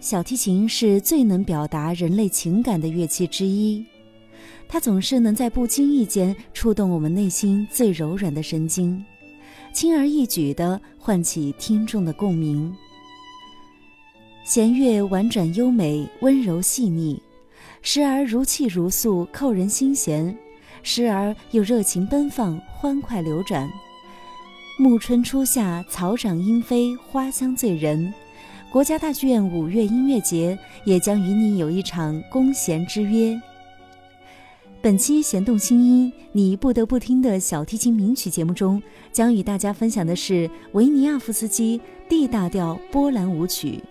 小提琴是最能表达人类情感的乐器之一，它总是能在不经意间触动我们内心最柔软的神经，轻而易举地唤起听众的共鸣。弦乐婉转优美，温柔细腻，时而如泣如诉，扣人心弦；时而又热情奔放，欢快流转。暮春初夏，草长莺飞，花香醉人。国家大剧院五月音乐节也将与你有一场弓弦之约。本期弦动新音，你不得不听的小提琴名曲节目中，将与大家分享的是维尼亚夫斯基 D 大调波兰舞曲。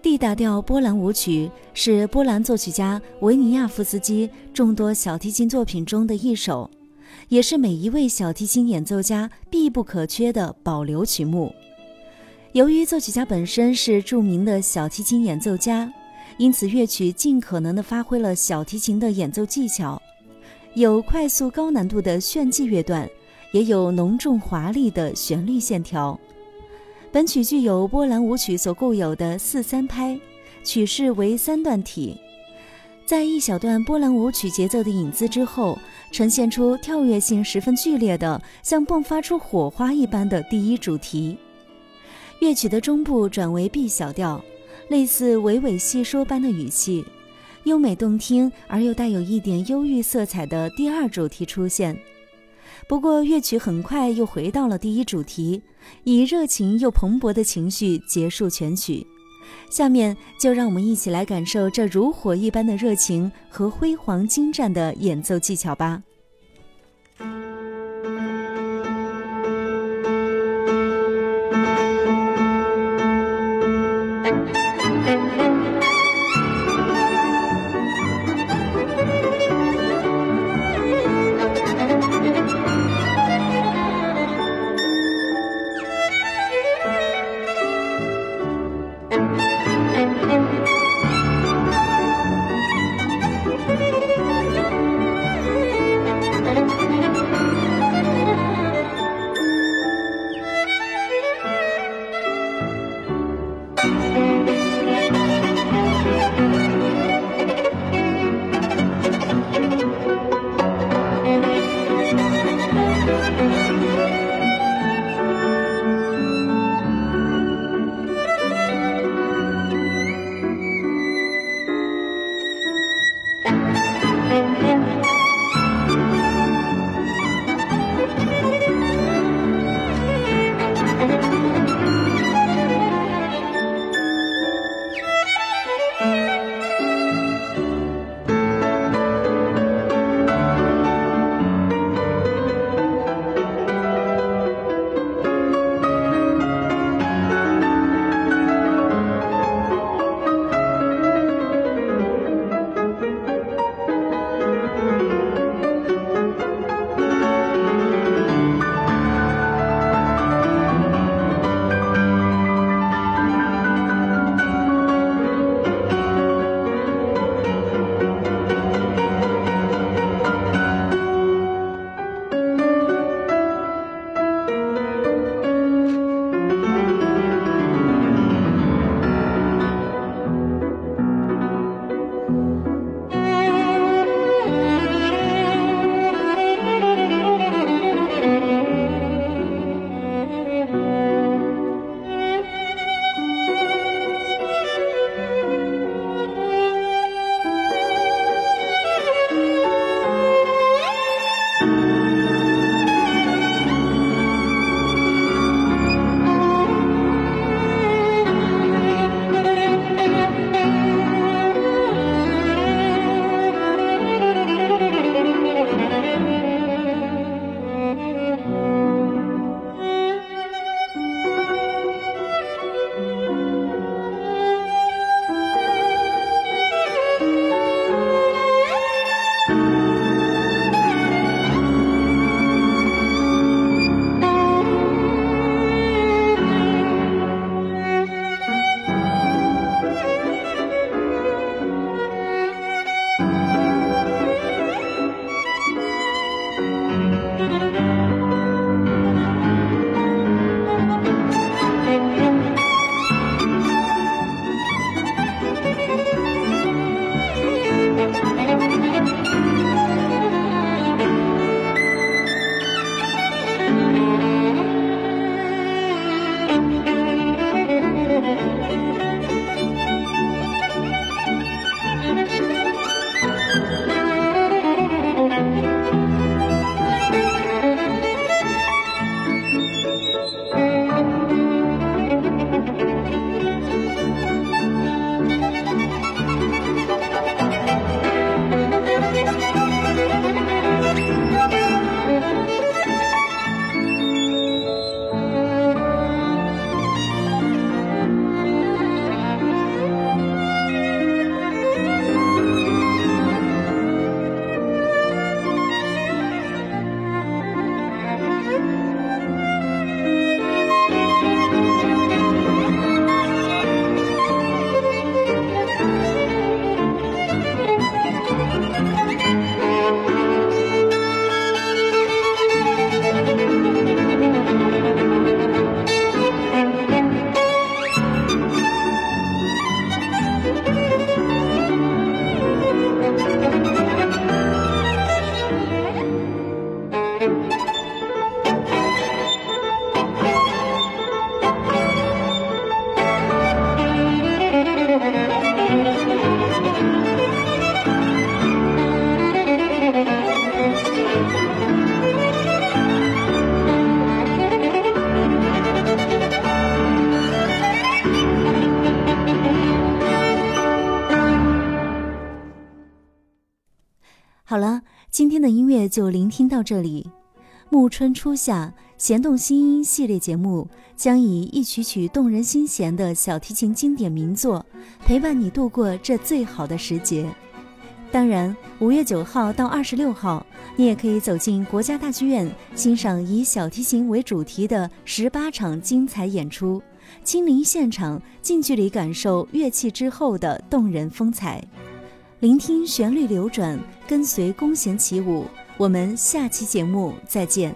D 大调波兰舞曲是波兰作曲家维尼亚夫斯基众多小提琴作品中的一首，也是每一位小提琴演奏家必不可缺的保留曲目。由于作曲家本身是著名的小提琴演奏家，因此乐曲尽可能地发挥了小提琴的演奏技巧，有快速高难度的炫技乐段，也有浓重华丽的旋律线条。本曲具有波兰舞曲所固有的四三拍，曲式为三段体，在一小段波兰舞曲节奏的影子之后，呈现出跳跃性十分剧烈的，像迸发出火花一般的第一主题。乐曲的中部转为 B 小调，类似娓娓细说般的语气，优美动听而又带有一点忧郁色彩的第二主题出现。不过，乐曲很快又回到了第一主题，以热情又蓬勃的情绪结束全曲。下面就让我们一起来感受这如火一般的热情和辉煌精湛的演奏技巧吧。好了今天的音乐就聆听到这里。暮春初夏，弦动心音系列节目将以一曲曲动人心弦的小提琴经典名作，陪伴你度过这最好的时节。当然，五月九号到二十六号，你也可以走进国家大剧院，欣赏以小提琴为主题的十八场精彩演出，亲临现场，近距离感受乐器之后的动人风采。聆听旋律流转，跟随弓弦起舞。我们下期节目再见。